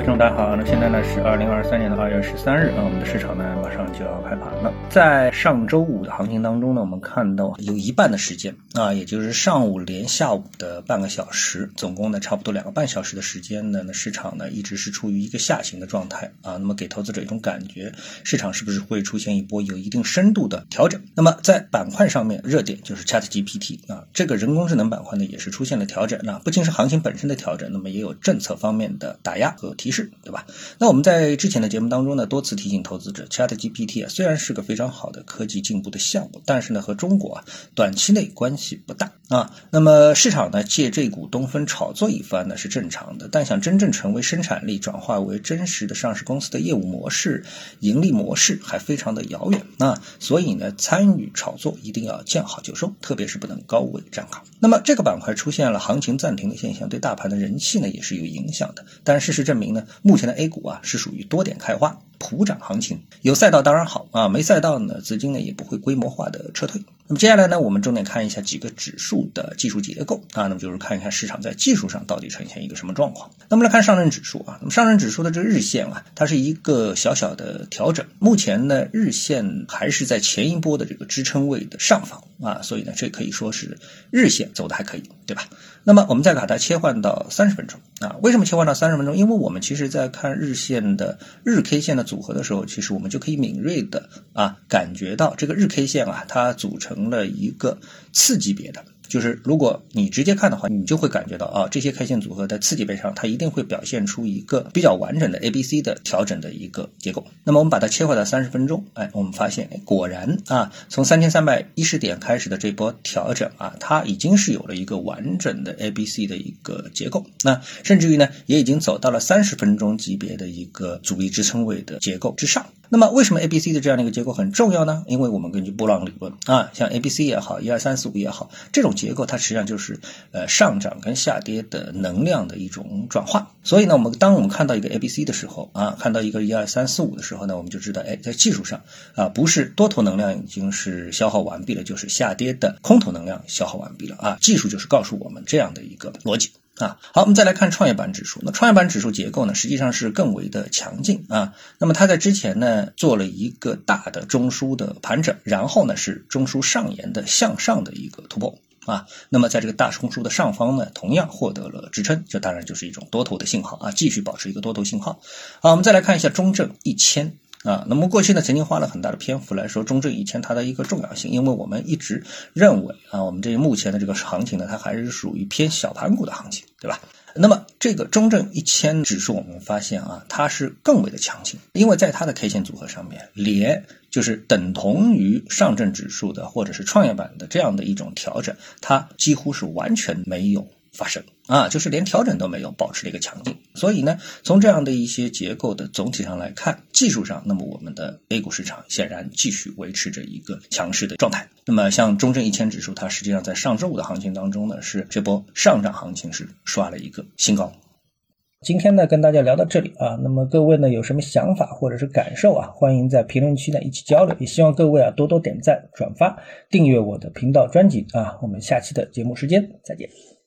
观众大家好，那现在呢是二零二三年的二月十三日啊，我们的市场呢马上就要开盘了。在上周五的行情当中呢，我们看到有一半的时间啊，也就是上午连下午的半个小时，总共呢差不多两个半小时的时间呢，那市场呢一直是处于一个下行的状态啊。那么给投资者一种感觉，市场是不是会出现一波有一定深度的调整？那么在板块上面，热点就是 Chat GPT 啊，这个人工智能板块呢也是出现了调整啊，不仅是行情本身的调整，那么也有政策方面的打压。和提示，对吧？那我们在之前的节目当中呢，多次提醒投资者，Chat GPT 啊，虽然是个非常好的科技进步的项目，但是呢，和中国啊短期内关系不大啊。那么市场呢借这股东风炒作一番呢是正常的，但想真正成为生产力转化为真实的上市公司的业务模式、盈利模式还非常的遥远啊。所以呢，参与炒作一定要见好就收，特别是不能高位站岗。那么这个板块出现了行情暂停的现象，对大盘的人气呢也是有影响的。但事实证明呢，目前的 A 股啊是属于多点开花。普涨行情，有赛道当然好啊，没赛道呢，资金呢也不会规模化的撤退。那么接下来呢，我们重点看一下几个指数的技术结构啊，那么就是看一看市场在技术上到底呈现一个什么状况。那么来看上证指数啊，那么上证指数的这个日线啊，它是一个小小的调整，目前呢日线还是在前一波的这个支撑位的上方啊，所以呢这可以说是日线走的还可以，对吧？那么我们再把它切换到三十分钟啊，为什么切换到三十分钟？因为我们其实在看日线的日 K 线的。组合的时候，其实我们就可以敏锐的啊感觉到这个日 K 线啊，它组成成了一个次级别的。就是如果你直接看的话，你就会感觉到啊，这些 K 线组合在次级别上，它一定会表现出一个比较完整的 A、B、C 的调整的一个结构。那么我们把它切换到三十分钟，哎，我们发现果然啊，从三千三百一十点开始的这波调整啊，它已经是有了一个完整的 A、B、C 的一个结构。那甚至于呢，也已经走到了三十分钟级别的一个阻力支撑位的结构之上。那么为什么 A、B、C 的这样的一个结构很重要呢？因为我们根据波浪理论啊，像 A、B、C 也好，一二三四五也好，这种。结构它实际上就是呃上涨跟下跌的能量的一种转化，所以呢，我们当我们看到一个 A B C 的时候啊，看到一个一二三四五的时候呢，我们就知道，哎，在技术上啊，不是多头能量已经是消耗完毕了，就是下跌的空头能量消耗完毕了啊，技术就是告诉我们这样的一个逻辑。啊，好，我们再来看创业板指数。那创业板指数结构呢，实际上是更为的强劲啊。那么它在之前呢，做了一个大的中枢的盘整，然后呢是中枢上沿的向上的一个突破啊。那么在这个大中枢的上方呢，同样获得了支撑，这当然就是一种多头的信号啊，继续保持一个多头信号。好，我们再来看一下中证一千。啊，那么过去呢，曾经花了很大的篇幅来说中证一千它的一个重要性，因为我们一直认为啊，我们这目前的这个行情呢，它还是属于偏小盘股的行情，对吧？那么这个中证一千指数，我们发现啊，它是更为的强劲，因为在它的 K 线组合上面，连就是等同于上证指数的或者是创业板的这样的一种调整，它几乎是完全没有。发生啊，就是连调整都没有，保持了一个强劲。所以呢，从这样的一些结构的总体上来看，技术上，那么我们的 A 股市场显然继续维持着一个强势的状态。那么像中证一千指数，它实际上在上周五的行情当中呢，是这波上涨行情是刷了一个新高。今天呢，跟大家聊到这里啊，那么各位呢有什么想法或者是感受啊，欢迎在评论区呢一起交流。也希望各位啊多多点赞、转发、订阅我的频道专辑啊。我们下期的节目时间再见。